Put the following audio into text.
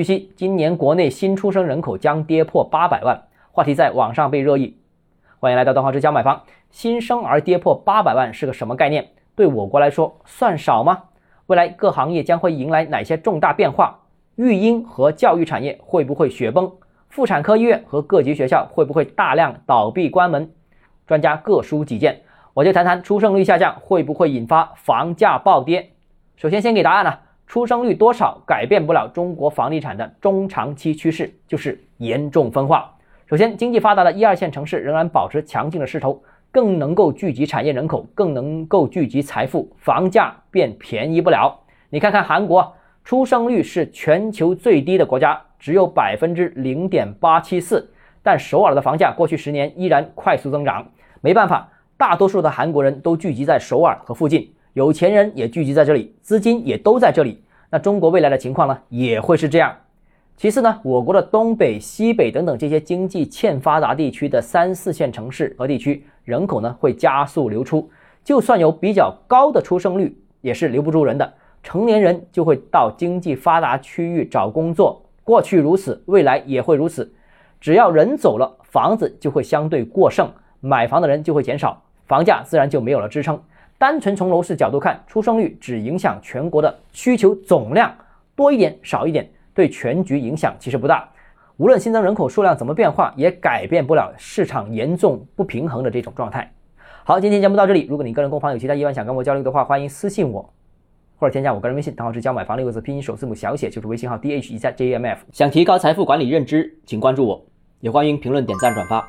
据悉，今年国内新出生人口将跌破八百万，话题在网上被热议。欢迎来到东浩之家买房。新生儿跌破八百万是个什么概念？对我国来说算少吗？未来各行业将会迎来哪些重大变化？育婴和教育产业会不会雪崩？妇产科医院和各级学校会不会大量倒闭关门？专家各抒己见。我就谈谈出生率下降会不会引发房价暴跌。首先，先给答案呢。出生率多少改变不了中国房地产的中长期趋势，就是严重分化。首先，经济发达的一二线城市仍然保持强劲的势头，更能够聚集产业人口，更能够聚集财富，房价便便宜不了。你看看韩国，出生率是全球最低的国家，只有百分之零点八七四，但首尔的房价过去十年依然快速增长。没办法，大多数的韩国人都聚集在首尔和附近。有钱人也聚集在这里，资金也都在这里。那中国未来的情况呢，也会是这样。其次呢，我国的东北、西北等等这些经济欠发达地区的三四线城市和地区，人口呢会加速流出。就算有比较高的出生率，也是留不住人的。成年人就会到经济发达区域找工作，过去如此，未来也会如此。只要人走了，房子就会相对过剩，买房的人就会减少，房价自然就没有了支撑。单纯从楼市角度看，出生率只影响全国的需求总量，多一点少一点，对全局影响其实不大。无论新增人口数量怎么变化，也改变不了市场严重不平衡的这种状态。好，今天节目到这里。如果你个人购房有其他疑问想跟我交流的话，欢迎私信我，或者添加我个人微信，账号是教买房六个字拼音首字母小写，就是微信号 d h 一下 j m f。想提高财富管理认知，请关注我，也欢迎评论点赞转发。